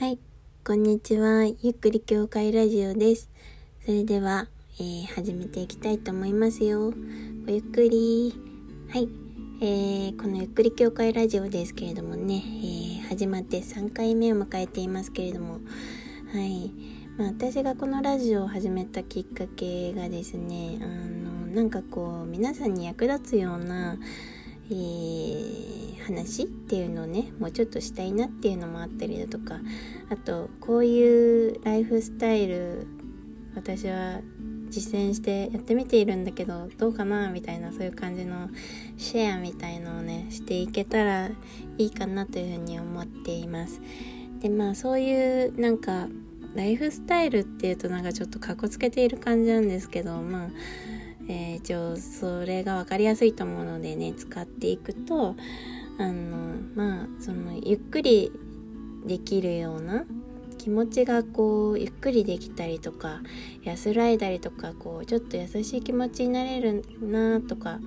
はい、こんにちは。ゆっくり教会ラジオです。それでは、えー、始めていきたいと思いますよ。ごゆっくり。はい、えー、このゆっくり教会ラジオですけれどもね、えー、始まって3回目を迎えていますけれども、はい。まあ、私がこのラジオを始めたきっかけがですね、あの、なんかこう、皆さんに役立つような、えー、話っていうのをねもうちょっとしたいなっていうのもあったりだとかあとこういうライフスタイル私は実践してやってみているんだけどどうかなみたいなそういう感じのシェアみたいのをねしていけたらいいかなというふうに思っています。でまあそういうなんかライフスタイルっていうとなんかちょっとかっこつけている感じなんですけどまあえー、一応それが分かりやすいと思うのでね使っていくとあのまあそのゆっくりできるような気持ちがこうゆっくりできたりとか安らいだりとかこうちょっと優しい気持ちになれるなとか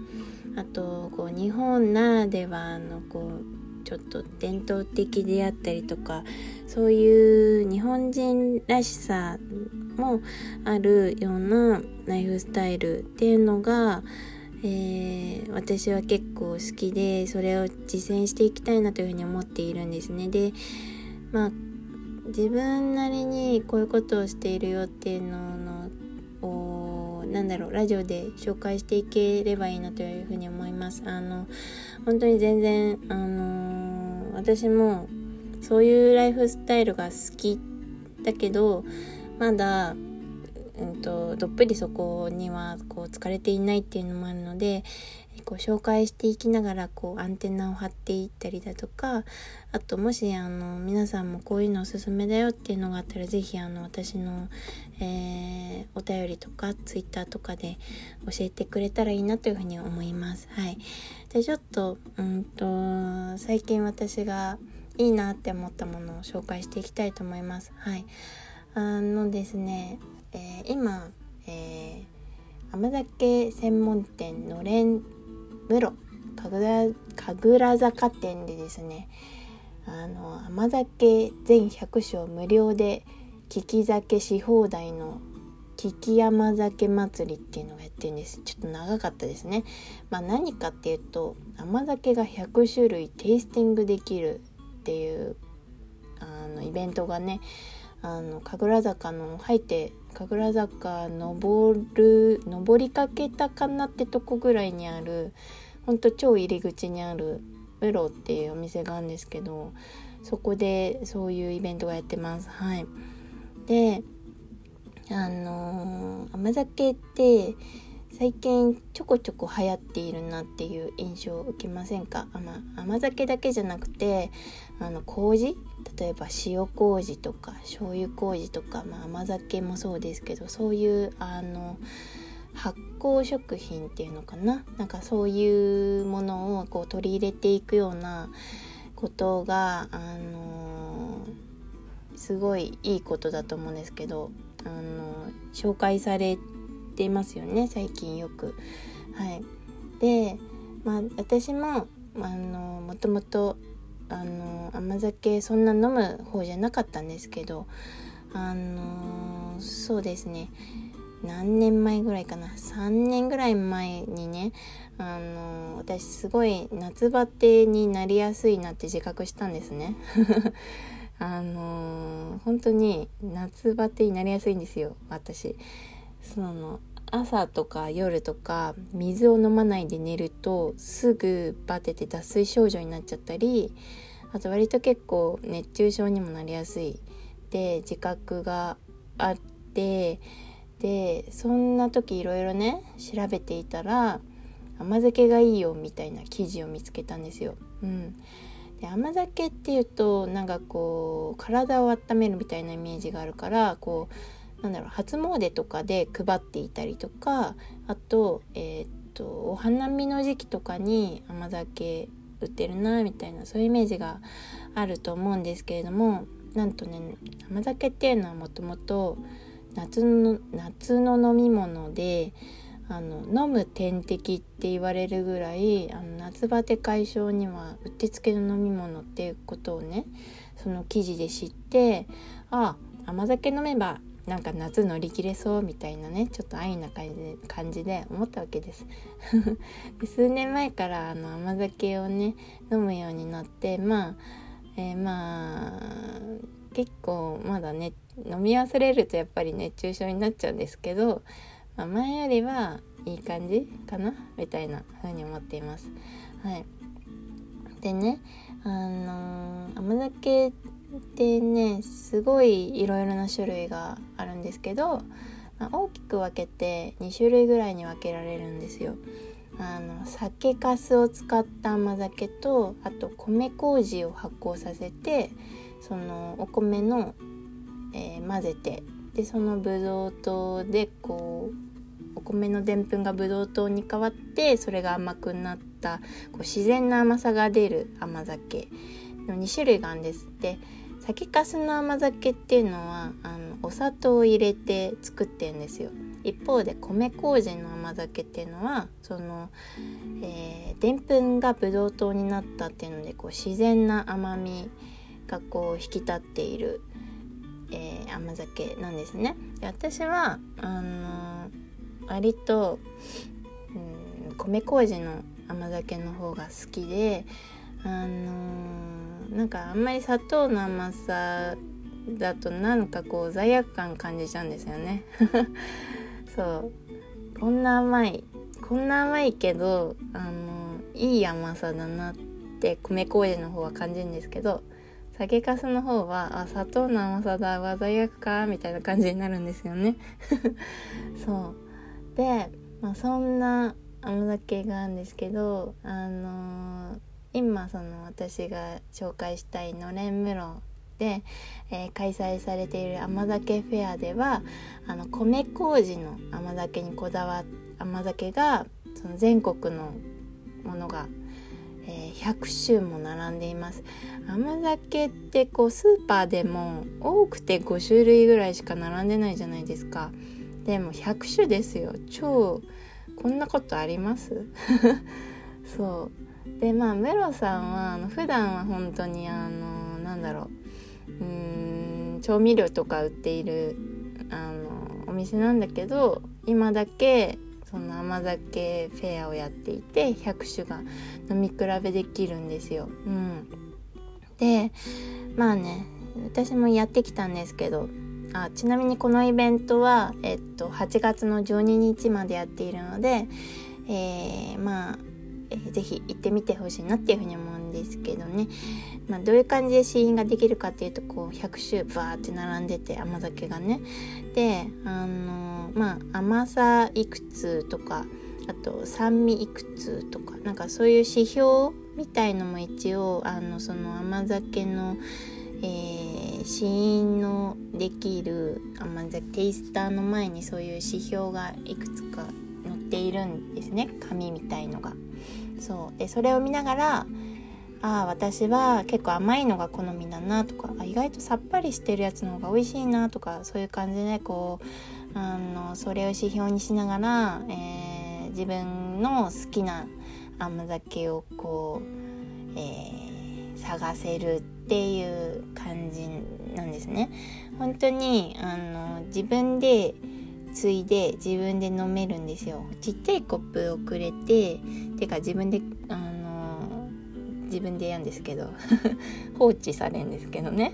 あとこう日本ならではのこうちょっと伝統的であったりとかそういう日本人らしさもあるようなライフスタイルっていうのが、えー、私は結構好きでそれを実践していきたいなというふうに思っているんですね。でまあ自分なりにこういうことをしているよっていうののなんだろうラジオで紹介していければいいなというふうに思います。あの本当に全然あの私もそういうライフスタイルが好きだけどまだ、うんと、どっぷりそこにはこう疲れていないっていうのもあるのでこう紹介していきながらこうアンテナを張っていったりだとかあともしあの皆さんもこういうのおすすめだよっていうのがあったら是非あの私の、えー、お便りとか Twitter とかで教えてくれたらいいなというふうに思います。はい、でちょっと,、うんと最近私がいいなって思ったものを紹介していきたいと思います。はいあのですね、えー、今、えー、甘酒専門店のれん室神楽坂店でですねあの甘酒全100章無料で利き酒し放題の利き山酒祭りっていうのをやってるんです。ちょっと長かったですね。まあ何かっていうと甘酒が100種類テイスティングできるっていうあのイベントがねあの神楽坂の入って神楽坂登る登りかけたかなってとこぐらいにあるほんと超入り口にあるウロっていうお店があるんですけどそこでそういうイベントがやってます。はい。であのー、甘酒って最近ちょこちょこ流行っているなっていう印象を受けませんか？甘酒だけじゃなくてあの麹？例えば塩麹とか醤油麹とか、まあ、甘酒もそうですけどそういうあの発酵食品っていうのかな？なんかそういうものをこう取り入れていくようなことがあのすごいいいことだと思うんですけどあの紹介されてますよね最近よく。はい、で、まあ、私もあのもともとあの甘酒そんな飲む方じゃなかったんですけどあのそうですね。何年前ぐらいかな？3年ぐらい前にねあの私すごい夏バテになりやすいなって自覚したんですね。あの本当に夏バテになりやすいんですよ私。その朝とか夜とか水を飲まないで寝るとすぐバテて脱水症状になっちゃったりあと割と結構熱中症にもなりやすいで自覚があってでそんな時いろいろね調べていたら甘酒がいいよみたいな記事を見つけたんですよ。うん、で甘酒っていうとなんかこう体を温めるみたいなイメージがあるからこうなんだろう初詣とかで配っていたりとかあと,、えー、っとお花見の時期とかに甘酒売ってるなみたいなそういうイメージがあると思うんですけれどもなんとね甘酒っていうのはもともと夏の夏の飲み物であの飲む点滴って言われるぐらいあの夏バテ解消にはうってつけの飲み物っていうことをねその記事で知ってあ甘酒飲めばなんか夏乗り切れそうみたいなねちょっと安易な感じで感じで思ったわけです で数年前からあの甘酒をね飲むようになってまあ、えー、まあ結構まだね飲み忘れるとやっぱり熱中症になっちゃうんですけど、まあ、前よりはいい感じかなみたいな風に思っています。はい、でねあのー、甘酒でねすごいいろいろな種類があるんですけど、まあ、大きく分けて2種類ぐらいに分けられるんですよ。あの酒粕を使った甘酒とあと米麹を発酵させてそのお米の、えー、混ぜてでそのブドウ糖でこうお米のでんぷんがブドウ糖に変わってそれが甘くなったこう自然な甘さが出る甘酒の2種類があるんです。で酒粕の甘酒っていうのはあのお砂糖を入れて作ってるんですよ。一方で米麹の甘酒っていうのはそのでんぷんがブドウ糖になったっていうのでこう自然な甘みがこう引き立っている、えー、甘酒なんですね。で私はあのー、割と、うん、米麹の甘酒の方が好きであのーなんかあんまり砂糖の甘さだとなんかこう罪悪感感じちゃうんですよね。そう。こんな甘い。こんな甘いけどあのいい甘さだなって米麹の方は感じるんですけど酒粕の方はあ砂糖の甘さだわ罪悪かみたいな感じになるんですよね。そう。で、まあ、そんな甘酒があるんですけどあのー今その私が紹介したいのれん室で、えー、開催されている甘酒フェアではあの米麹の甘酒にこだわっ甘酒がその全国のものが、えー、100種も並んでいます。甘酒ってこうスーパーでも多くて5種類ぐらいしか並んでないじゃないですか。でも100種ですよ。超こんなことあります？そう。でまあムロさんはあの普段は本当にあのなんだろううん調味料とか売っているあのお店なんだけど今だけその甘酒フェアをやっていて100種が飲み比べできるんですよ。うん、でまあね私もやってきたんですけどあちなみにこのイベントは、えっと、8月の12日までやっているので、えー、まあえー、ぜひ行ってみてほしいなっていうふうに思うんですけどね、まあ、どういう感じで試飲ができるかっていうとこう100種バーって並んでて甘酒がね。であのー、まあ甘さいくつとかあと酸味いくつとかなんかそういう指標みたいのも一応あのその甘酒のえー、試飲のできる甘酒テイスターの前にそういう指標がいくつか載っているんですね。紙みたいのが。そうでそれを見ながらああ私は結構甘いのが好みだなとか意外とさっぱりしてるやつの方が美味しいなとかそういう感じでこうあのそれを指標にしながら、えー、自分の好きな甘酒をこう、えー、探せるっていう感じなんですね。本当にあの自分でついで自分で飲めるんですよ。ちっちゃいコップをくれててか自分であの自分でやるんですけど 放置されるんですけどね。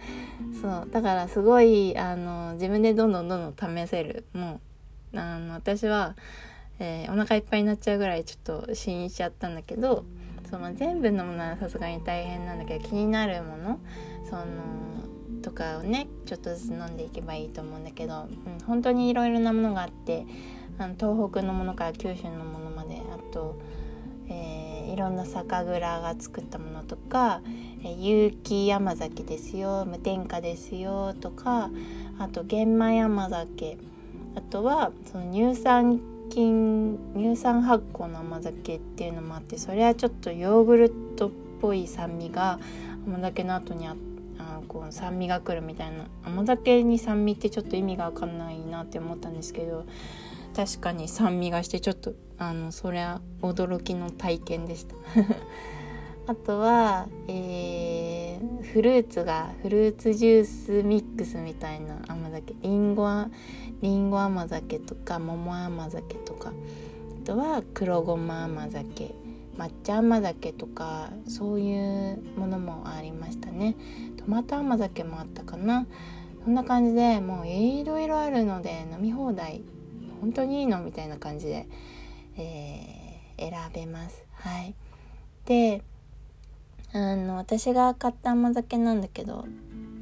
そうだからすごいあの自分でどんどんどんどん試せる。もうあの私は、えー、お腹いっぱいになっちゃうぐらいちょっと試飲しちゃったんだけどその全部のものはさすがに大変なんだけど気になるものそのとかをねちょっとずつ飲んでいけばいいと思うんだけど、うん、本当にいろいろなものがあってあの東北のものから九州のものまであと、えー、いろんな酒蔵が作ったものとか、えー、有機山酒ですよ無添加ですよとかあと玄米甘酒あとはその乳酸菌乳酸発酵の甘酒っていうのもあってそれはちょっとヨーグルトっぽい酸味が甘酒の後にあって。こう酸味が来るみたいな。甘酒に酸味ってちょっと意味が分かんないなって思ったんですけど確かに酸味がしてちょっとあのそりゃ驚きの体験でした。あとは、えー、フルーツがフルーツジュースミックスみたいな甘酒。りんごりんご甘酒とか桃甘酒とか。あとは黒ごま甘酒。抹茶甘酒とかそういうものもありましたね。トマト甘酒もあったかな。そんな感じでもういろいろあるので飲み放題本当にいいのみたいな感じで、えー、選べます。はい。であの私が買った甘酒なんだけど、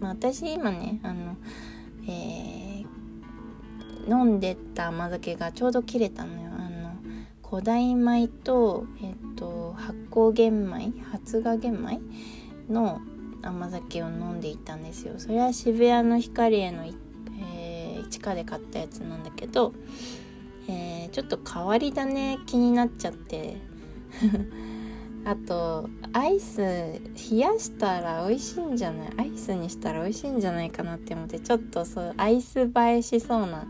まあ、私今ねあの、えー、飲んでた甘酒がちょうど切れたのよ。あの古代米と,、えーと、発酵玄米発芽玄米の甘酒を飲んでいたんですよ。それは渋谷の光への、えー、地下で買ったやつなんだけど、えー、ちょっと変わり種気になっちゃって。あとアイス冷やしたら美味しいんじゃない？アイスにしたら美味しいんじゃないかなって思ってちょっとそうアイス映えしそうな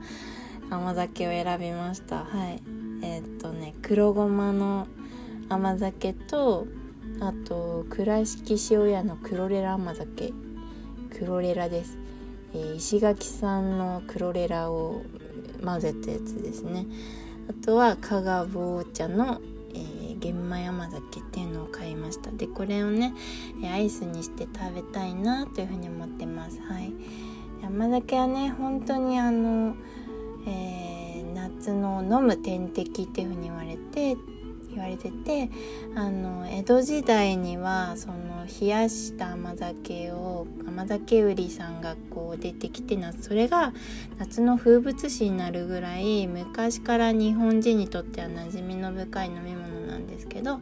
甘酒を選びました。はい。えー、っとね黒ごまの甘酒とあと倉敷塩屋のクロレラ甘酒クロレラです、えー、石垣産のクロレラを混ぜたやつですね。あとは加賀棒茶の玄米甘酒っていうのを買いました。でこれをねアイスにして食べたいなというふうに思ってます。はい。甘酒はね本当にあの、えー、夏の飲む点滴っていうふうに言われて言われててあの江戸時代にはその冷やした甘酒を甘酒売りさんがこう出てきてそれが夏の風物詩になるぐらい昔から日本人にとっては馴染みの深い飲み物なんですけど、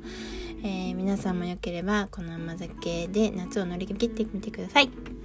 えー、皆さんもよければこの甘酒で夏を乗り切ってみてください。